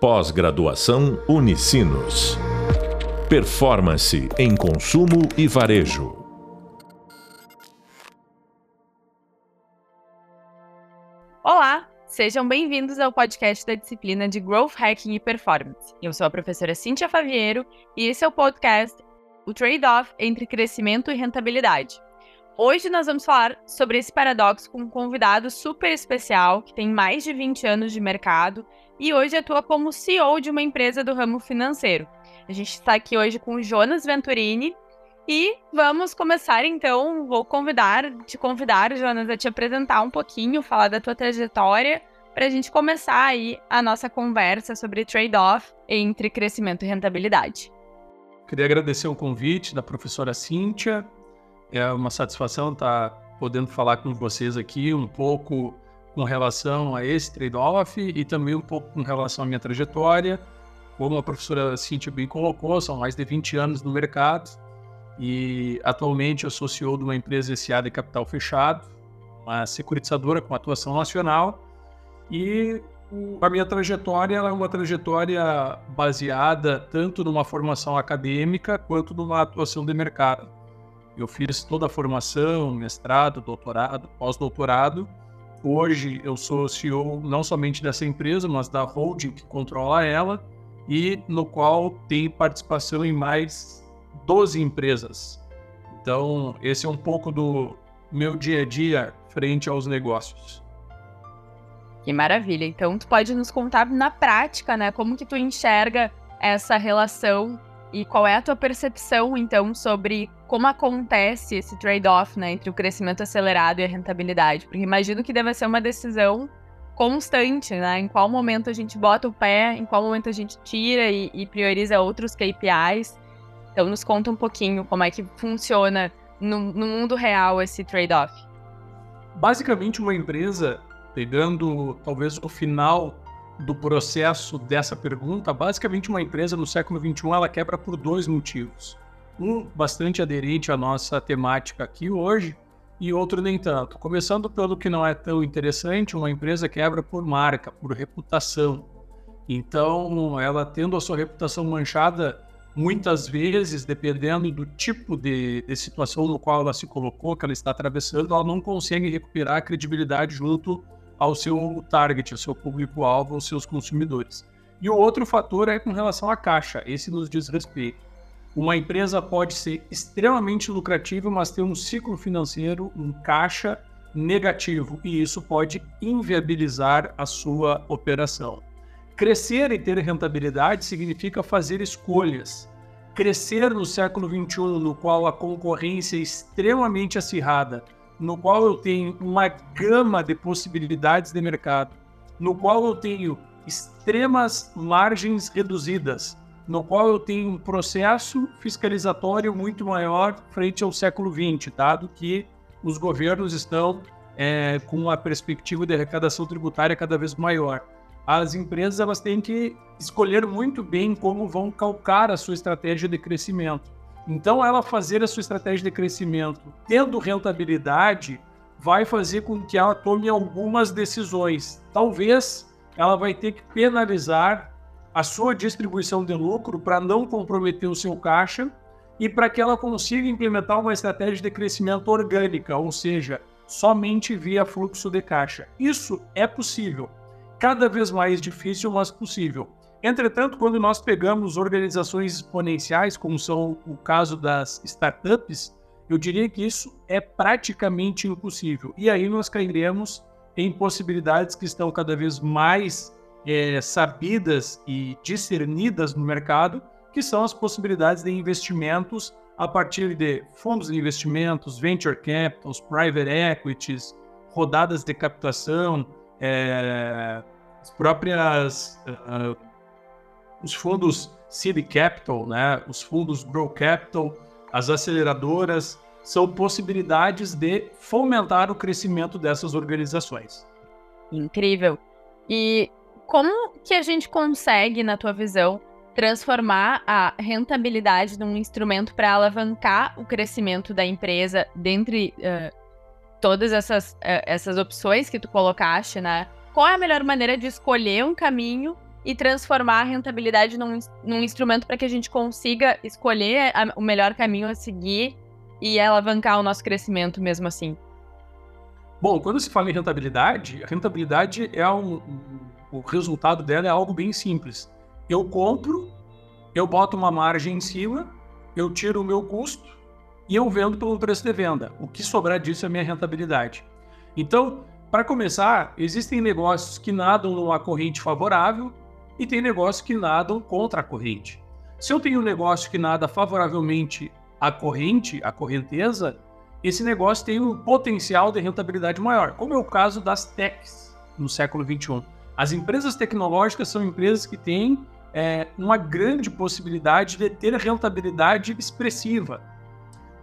Pós-graduação Unicinos. Performance em consumo e varejo. Olá, sejam bem-vindos ao podcast da disciplina de Growth Hacking e Performance. Eu sou a professora Cíntia Faviero e esse é o podcast O Trade-off entre crescimento e rentabilidade. Hoje nós vamos falar sobre esse paradoxo com um convidado super especial que tem mais de 20 anos de mercado e hoje atua como CEO de uma empresa do ramo financeiro. A gente está aqui hoje com o Jonas Venturini e vamos começar então. Vou convidar, te convidar, Jonas, a te apresentar um pouquinho, falar da tua trajetória, para a gente começar aí a nossa conversa sobre trade-off entre crescimento e rentabilidade. Queria agradecer o convite da professora Cíntia. É uma satisfação estar podendo falar com vocês aqui um pouco com relação a esse trade-off e também um pouco com relação à minha trajetória. Como a professora Cintia bem colocou, são mais de 20 anos no mercado e atualmente eu sou CEO de uma empresa SA de capital fechado, uma securitizadora com atuação nacional e a minha trajetória é uma trajetória baseada tanto numa formação acadêmica quanto numa atuação de mercado. Eu fiz toda a formação, mestrado, doutorado, pós-doutorado, Hoje eu sou CEO não somente dessa empresa, mas da holding que controla ela e no qual tem participação em mais 12 empresas. Então, esse é um pouco do meu dia a dia frente aos negócios. Que maravilha. Então, tu pode nos contar na prática, né, como que tu enxerga essa relação e qual é a tua percepção, então, sobre como acontece esse trade-off né, entre o crescimento acelerado e a rentabilidade? Porque imagino que deve ser uma decisão constante, né? Em qual momento a gente bota o pé, em qual momento a gente tira e, e prioriza outros KPIs. Então, nos conta um pouquinho como é que funciona no, no mundo real esse trade-off. Basicamente, uma empresa, pegando talvez o final do processo dessa pergunta, basicamente uma empresa no século XXI ela quebra por dois motivos. Um bastante aderente à nossa temática aqui hoje e outro nem tanto. Começando pelo que não é tão interessante, uma empresa quebra por marca, por reputação. Então, ela tendo a sua reputação manchada, muitas vezes, dependendo do tipo de, de situação no qual ela se colocou, que ela está atravessando, ela não consegue recuperar a credibilidade junto ao seu target, ao seu público-alvo, aos seus consumidores. E o outro fator é com relação à caixa, esse nos diz respeito. Uma empresa pode ser extremamente lucrativa, mas ter um ciclo financeiro, um caixa negativo, e isso pode inviabilizar a sua operação. Crescer e ter rentabilidade significa fazer escolhas. Crescer no século XXI, no qual a concorrência é extremamente acirrada, no qual eu tenho uma gama de possibilidades de mercado, no qual eu tenho extremas margens reduzidas, no qual eu tenho um processo fiscalizatório muito maior frente ao século XX, dado que os governos estão é, com uma perspectiva de arrecadação tributária cada vez maior. As empresas elas têm que escolher muito bem como vão calcar a sua estratégia de crescimento. Então, ela fazer a sua estratégia de crescimento tendo rentabilidade vai fazer com que ela tome algumas decisões. Talvez ela vai ter que penalizar a sua distribuição de lucro para não comprometer o seu caixa e para que ela consiga implementar uma estratégia de crescimento orgânica, ou seja, somente via fluxo de caixa. Isso é possível. Cada vez mais difícil, mas possível. Entretanto, quando nós pegamos organizações exponenciais, como são o caso das startups, eu diria que isso é praticamente impossível. E aí nós cairemos em possibilidades que estão cada vez mais é, sabidas e discernidas no mercado, que são as possibilidades de investimentos a partir de fundos de investimentos, venture capitals, private equities, rodadas de captação, é, as próprias uh, os fundos Seed Capital, né, os fundos Grow Capital, as aceleradoras, são possibilidades de fomentar o crescimento dessas organizações. Incrível. E como que a gente consegue, na tua visão, transformar a rentabilidade num instrumento para alavancar o crescimento da empresa dentre uh, todas essas, uh, essas opções que tu colocaste, né? Qual é a melhor maneira de escolher um caminho e transformar a rentabilidade num, num instrumento para que a gente consiga escolher a, o melhor caminho a seguir e alavancar o nosso crescimento mesmo assim? Bom, quando se fala em rentabilidade, a rentabilidade é um, o resultado dela é algo bem simples. Eu compro, eu boto uma margem em cima, eu tiro o meu custo e eu vendo pelo preço de venda. O que sobrar disso é minha rentabilidade. Então, para começar, existem negócios que nadam numa corrente favorável e tem negócios que nadam contra a corrente. Se eu tenho um negócio que nada favoravelmente à corrente, à correnteza, esse negócio tem um potencial de rentabilidade maior, como é o caso das techs no século 21. As empresas tecnológicas são empresas que têm é, uma grande possibilidade de ter rentabilidade expressiva.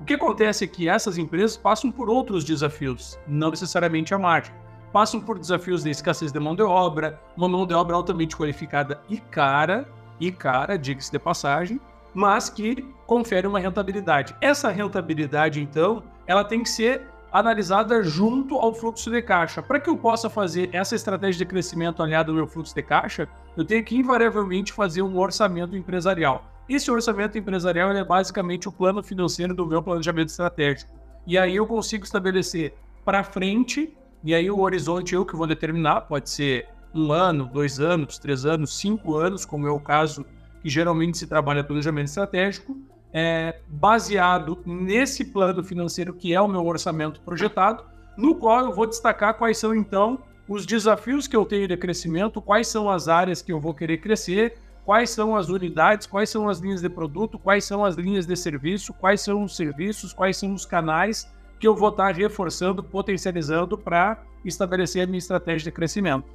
O que acontece é que essas empresas passam por outros desafios, não necessariamente a margem passam por desafios de escassez de mão de obra, uma mão de obra altamente qualificada e cara, e cara, diga-se de passagem, mas que confere uma rentabilidade. Essa rentabilidade, então, ela tem que ser analisada junto ao fluxo de caixa. Para que eu possa fazer essa estratégia de crescimento aliada ao meu fluxo de caixa, eu tenho que invariavelmente fazer um orçamento empresarial. Esse orçamento empresarial é basicamente o plano financeiro do meu planejamento estratégico. E aí eu consigo estabelecer para frente e aí o horizonte eu que vou determinar, pode ser um ano, dois anos, três anos, cinco anos, como é o caso que geralmente se trabalha planejamento estratégico, é, baseado nesse plano financeiro que é o meu orçamento projetado, no qual eu vou destacar quais são então os desafios que eu tenho de crescimento, quais são as áreas que eu vou querer crescer, quais são as unidades, quais são as linhas de produto, quais são as linhas de serviço, quais são os serviços, quais são os canais que eu vou estar reforçando, potencializando para estabelecer a minha estratégia de crescimento.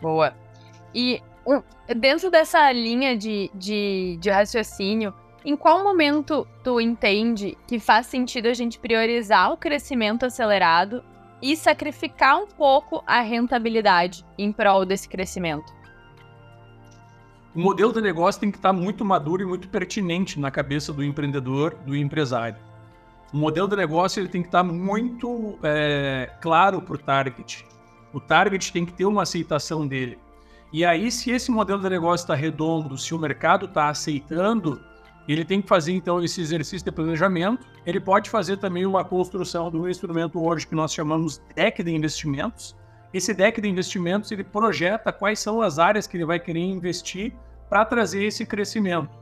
Boa. E dentro dessa linha de, de, de raciocínio, em qual momento tu entende que faz sentido a gente priorizar o crescimento acelerado e sacrificar um pouco a rentabilidade em prol desse crescimento? O modelo de negócio tem que estar muito maduro e muito pertinente na cabeça do empreendedor, do empresário. O modelo de negócio ele tem que estar muito é, claro para o target. O target tem que ter uma aceitação dele. E aí, se esse modelo de negócio está redondo, se o mercado está aceitando, ele tem que fazer então esse exercício de planejamento. Ele pode fazer também uma construção de um instrumento hoje que nós chamamos deck de investimentos. Esse deck de investimentos ele projeta quais são as áreas que ele vai querer investir para trazer esse crescimento.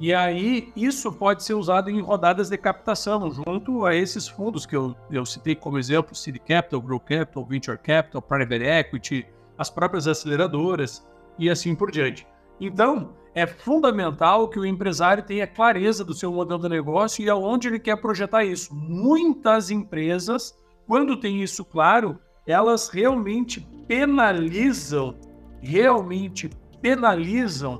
E aí, isso pode ser usado em rodadas de captação, junto a esses fundos que eu, eu citei como exemplo: City Capital, Grow Capital, Venture Capital, Private Equity, as próprias aceleradoras e assim por diante. Então, é fundamental que o empresário tenha clareza do seu modelo de negócio e aonde ele quer projetar isso. Muitas empresas, quando tem isso claro, elas realmente penalizam, realmente penalizam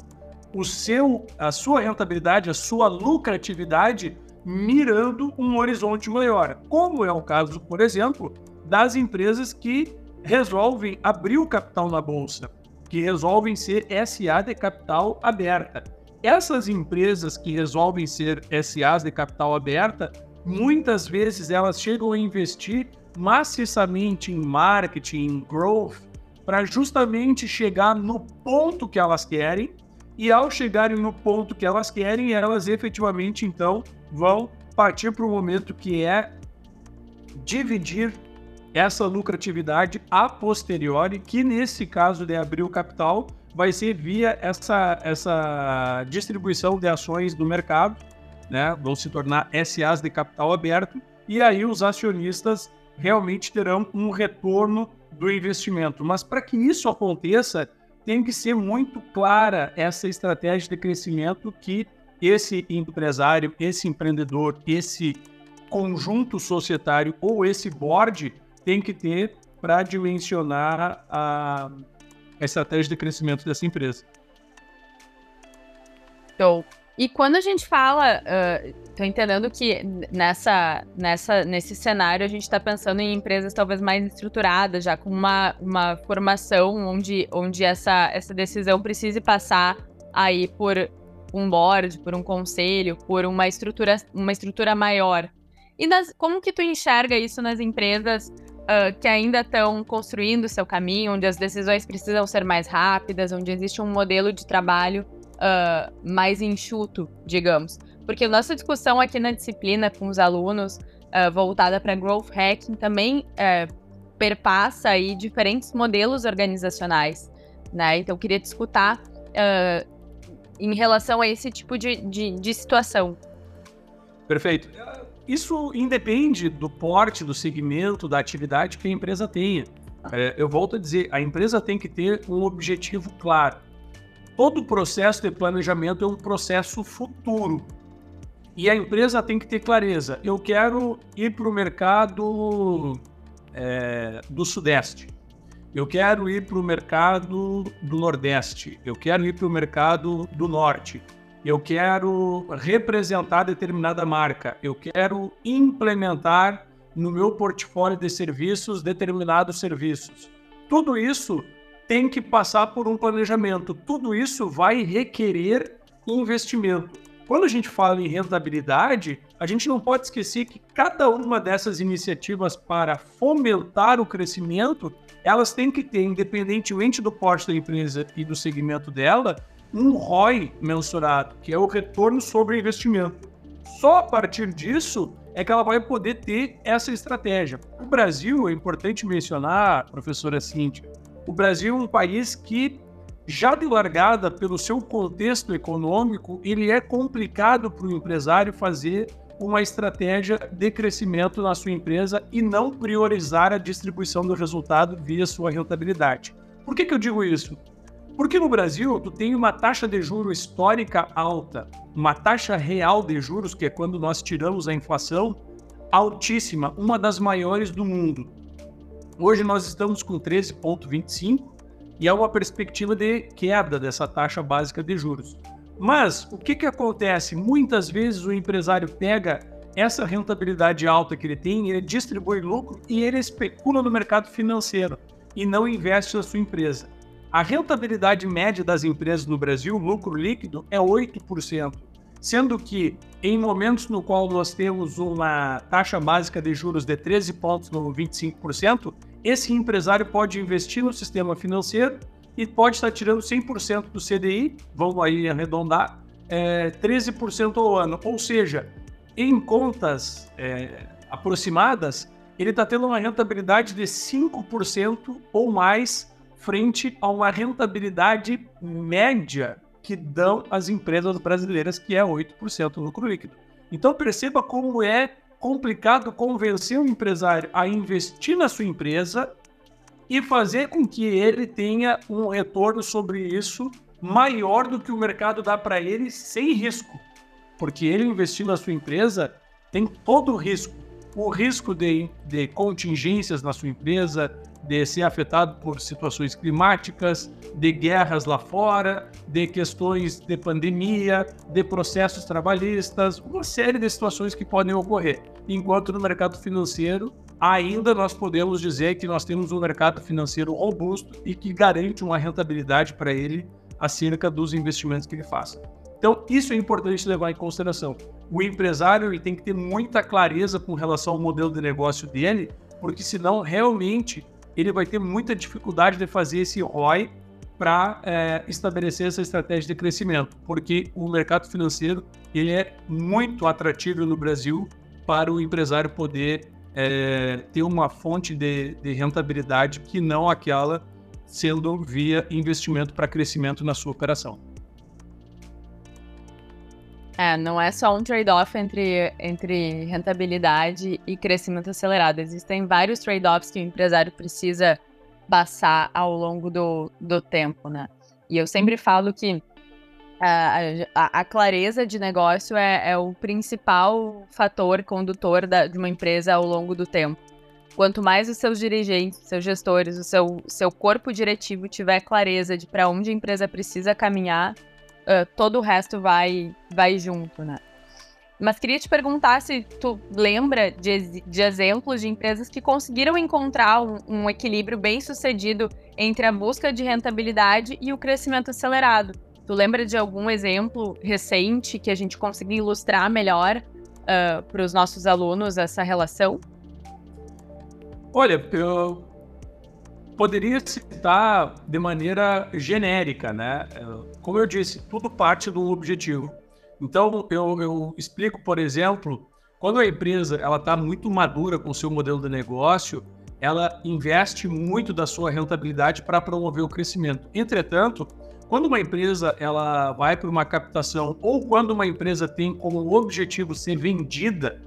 o seu, a sua rentabilidade, a sua lucratividade mirando um horizonte maior, como é o caso, por exemplo, das empresas que resolvem abrir o capital na bolsa, que resolvem ser SA de capital aberta. Essas empresas que resolvem ser SAs de capital aberta, muitas vezes elas chegam a investir maciçamente em marketing, em growth, para justamente chegar no ponto que elas querem e ao chegarem no ponto que elas querem, elas efetivamente então vão partir para o momento que é dividir essa lucratividade a posteriori, que nesse caso de abrir o capital vai ser via essa, essa distribuição de ações do mercado, né? vão se tornar SAs de capital aberto, e aí os acionistas realmente terão um retorno do investimento. Mas para que isso aconteça, tem que ser muito clara essa estratégia de crescimento que esse empresário, esse empreendedor, esse conjunto societário ou esse board tem que ter para dimensionar a, estratégia de crescimento dessa empresa. Então, e quando a gente fala, uh, entendendo que nessa, nessa, nesse cenário a gente está pensando em empresas talvez mais estruturadas, já com uma, uma formação onde, onde essa, essa decisão precise passar aí por um board, por um conselho, por uma estrutura, uma estrutura maior. E nas, como que tu enxerga isso nas empresas uh, que ainda estão construindo seu caminho, onde as decisões precisam ser mais rápidas, onde existe um modelo de trabalho uh, mais enxuto, digamos. Porque nossa discussão aqui na disciplina com os alunos, uh, voltada para growth hacking, também uh, perpassa aí diferentes modelos organizacionais. Né? Então, eu queria discutir em relação a esse tipo de, de, de situação. Perfeito. Isso independe do porte, do segmento, da atividade que a empresa tenha. É, eu volto a dizer, a empresa tem que ter um objetivo claro. Todo processo de planejamento é um processo futuro. E a empresa tem que ter clareza. Eu quero ir para o mercado é, do Sudeste. Eu quero ir para o mercado do Nordeste. Eu quero ir para o mercado do Norte eu quero representar determinada marca, eu quero implementar no meu portfólio de serviços determinados serviços. Tudo isso tem que passar por um planejamento, tudo isso vai requerer investimento. Quando a gente fala em rentabilidade, a gente não pode esquecer que cada uma dessas iniciativas para fomentar o crescimento, elas têm que ter, independentemente do porte da empresa e do segmento dela, um ROI mensurado, que é o retorno sobre investimento. Só a partir disso é que ela vai poder ter essa estratégia. O Brasil, é importante mencionar, professora Cíntia, o Brasil é um país que, já de largada pelo seu contexto econômico, ele é complicado para o empresário fazer uma estratégia de crescimento na sua empresa e não priorizar a distribuição do resultado via sua rentabilidade. Por que, que eu digo isso? Porque no Brasil, tu tem uma taxa de juros histórica alta, uma taxa real de juros, que é quando nós tiramos a inflação, altíssima, uma das maiores do mundo. Hoje nós estamos com 13,25 e há uma perspectiva de queda dessa taxa básica de juros. Mas o que, que acontece? Muitas vezes o empresário pega essa rentabilidade alta que ele tem, ele distribui lucro e ele especula no mercado financeiro e não investe na sua empresa. A rentabilidade média das empresas no Brasil, lucro líquido, é 8%, sendo que em momentos no qual nós temos uma taxa básica de juros de 13 pontos no 25%, esse empresário pode investir no sistema financeiro e pode estar tirando 100% do CDI, vamos aí arredondar, é, 13% ao ano. Ou seja, em contas é, aproximadas, ele está tendo uma rentabilidade de 5% ou mais frente a uma rentabilidade média que dão as empresas brasileiras, que é 8% lucro líquido. Então perceba como é complicado convencer o empresário a investir na sua empresa e fazer com que ele tenha um retorno sobre isso maior do que o mercado dá para ele sem risco. Porque ele investir na sua empresa tem todo o risco. O risco de, de contingências na sua empresa, de ser afetado por situações climáticas, de guerras lá fora, de questões de pandemia, de processos trabalhistas, uma série de situações que podem ocorrer. Enquanto no mercado financeiro, ainda nós podemos dizer que nós temos um mercado financeiro robusto e que garante uma rentabilidade para ele acerca dos investimentos que ele faça. Então, isso é importante levar em consideração. O empresário ele tem que ter muita clareza com relação ao modelo de negócio dele, porque senão realmente ele vai ter muita dificuldade de fazer esse ROI para é, estabelecer essa estratégia de crescimento, porque o mercado financeiro ele é muito atrativo no Brasil para o empresário poder é, ter uma fonte de, de rentabilidade que não aquela sendo via investimento para crescimento na sua operação. É, não é só um trade-off entre, entre rentabilidade e crescimento acelerado. Existem vários trade-offs que o empresário precisa passar ao longo do, do tempo, né? E eu sempre falo que a, a, a clareza de negócio é, é, o principal fator condutor da, de uma empresa ao longo do tempo. Quanto mais os seus dirigentes, seus gestores, o seu, seu corpo diretivo tiver clareza de para onde a empresa precisa caminhar, uh, todo o resto vai, vai junto, né? Mas queria te perguntar se tu lembra de, de exemplos de empresas que conseguiram encontrar um, um, equilíbrio bem sucedido entre a busca de rentabilidade e o crescimento acelerado. Tu lembra de algum exemplo recente que a gente conseguiu ilustrar melhor uh, para os nossos alunos essa relação? Olha, eu poderia citar de maneira genérica, né? Como eu disse, tudo parte do objetivo. Então, eu, eu explico, por exemplo, quando a empresa ela está muito madura com o seu modelo de negócio, ela investe muito da sua rentabilidade para promover o crescimento. Entretanto, quando uma empresa ela vai para uma captação ou quando uma empresa tem como objetivo ser vendida,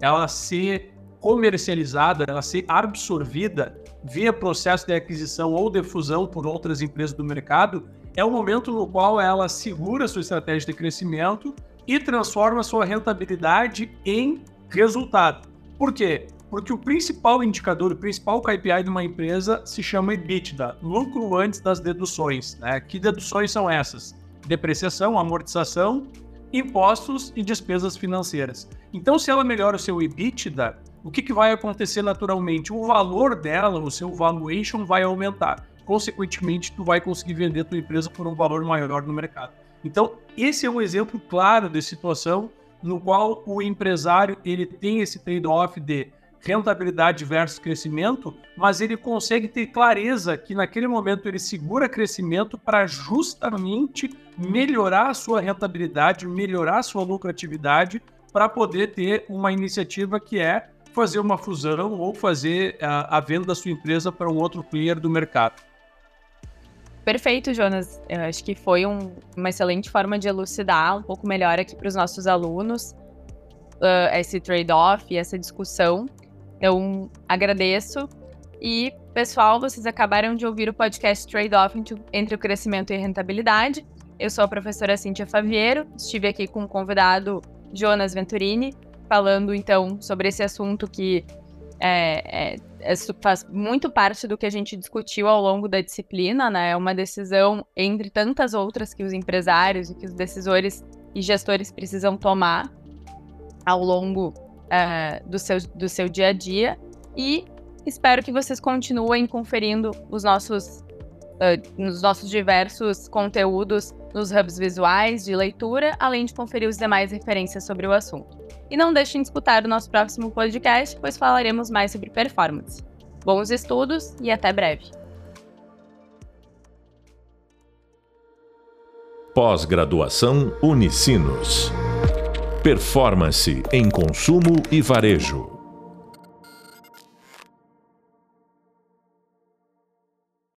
ela ser comercializada, ela ser absorvida via processo de aquisição ou de fusão por outras empresas do mercado, é o momento no qual ela segura sua estratégia de crescimento e transforma sua rentabilidade em resultado. Por quê? Porque o principal indicador, o principal KPI de uma empresa se chama EBITDA, lucro antes das deduções. Né? Que deduções são essas? Depreciação, amortização, impostos e despesas financeiras. Então, se ela melhora o seu EBITDA, o que, que vai acontecer naturalmente? O valor dela, o seu valuation vai aumentar. Consequentemente, tu vai conseguir vender tua empresa por um valor maior no mercado. Então, esse é um exemplo claro de situação no qual o empresário ele tem esse trade-off de rentabilidade versus crescimento, mas ele consegue ter clareza que naquele momento ele segura crescimento para justamente melhorar a sua rentabilidade, melhorar a sua lucratividade, para poder ter uma iniciativa que é fazer uma fusão ou fazer a, a venda da sua empresa para um outro player do mercado. Perfeito, Jonas. Eu acho que foi um, uma excelente forma de elucidar um pouco melhor aqui para os nossos alunos uh, esse trade-off e essa discussão. Então, agradeço. E, pessoal, vocês acabaram de ouvir o podcast Trade-Off entre o crescimento e a rentabilidade. Eu sou a professora Cíntia Faviero, estive aqui com o convidado Jonas Venturini, falando então sobre esse assunto que é, é, é, faz muito parte do que a gente discutiu ao longo da disciplina, né? É uma decisão entre tantas outras que os empresários e que os decisores e gestores precisam tomar ao longo uh, do, seu, do seu dia a dia. E espero que vocês continuem conferindo os nossos, uh, nos nossos diversos conteúdos nos hubs visuais de leitura, além de conferir os demais referências sobre o assunto. E não deixem de escutar o nosso próximo podcast, pois falaremos mais sobre performance. Bons estudos e até breve! Pós-graduação Unicinos. Performance em consumo e varejo.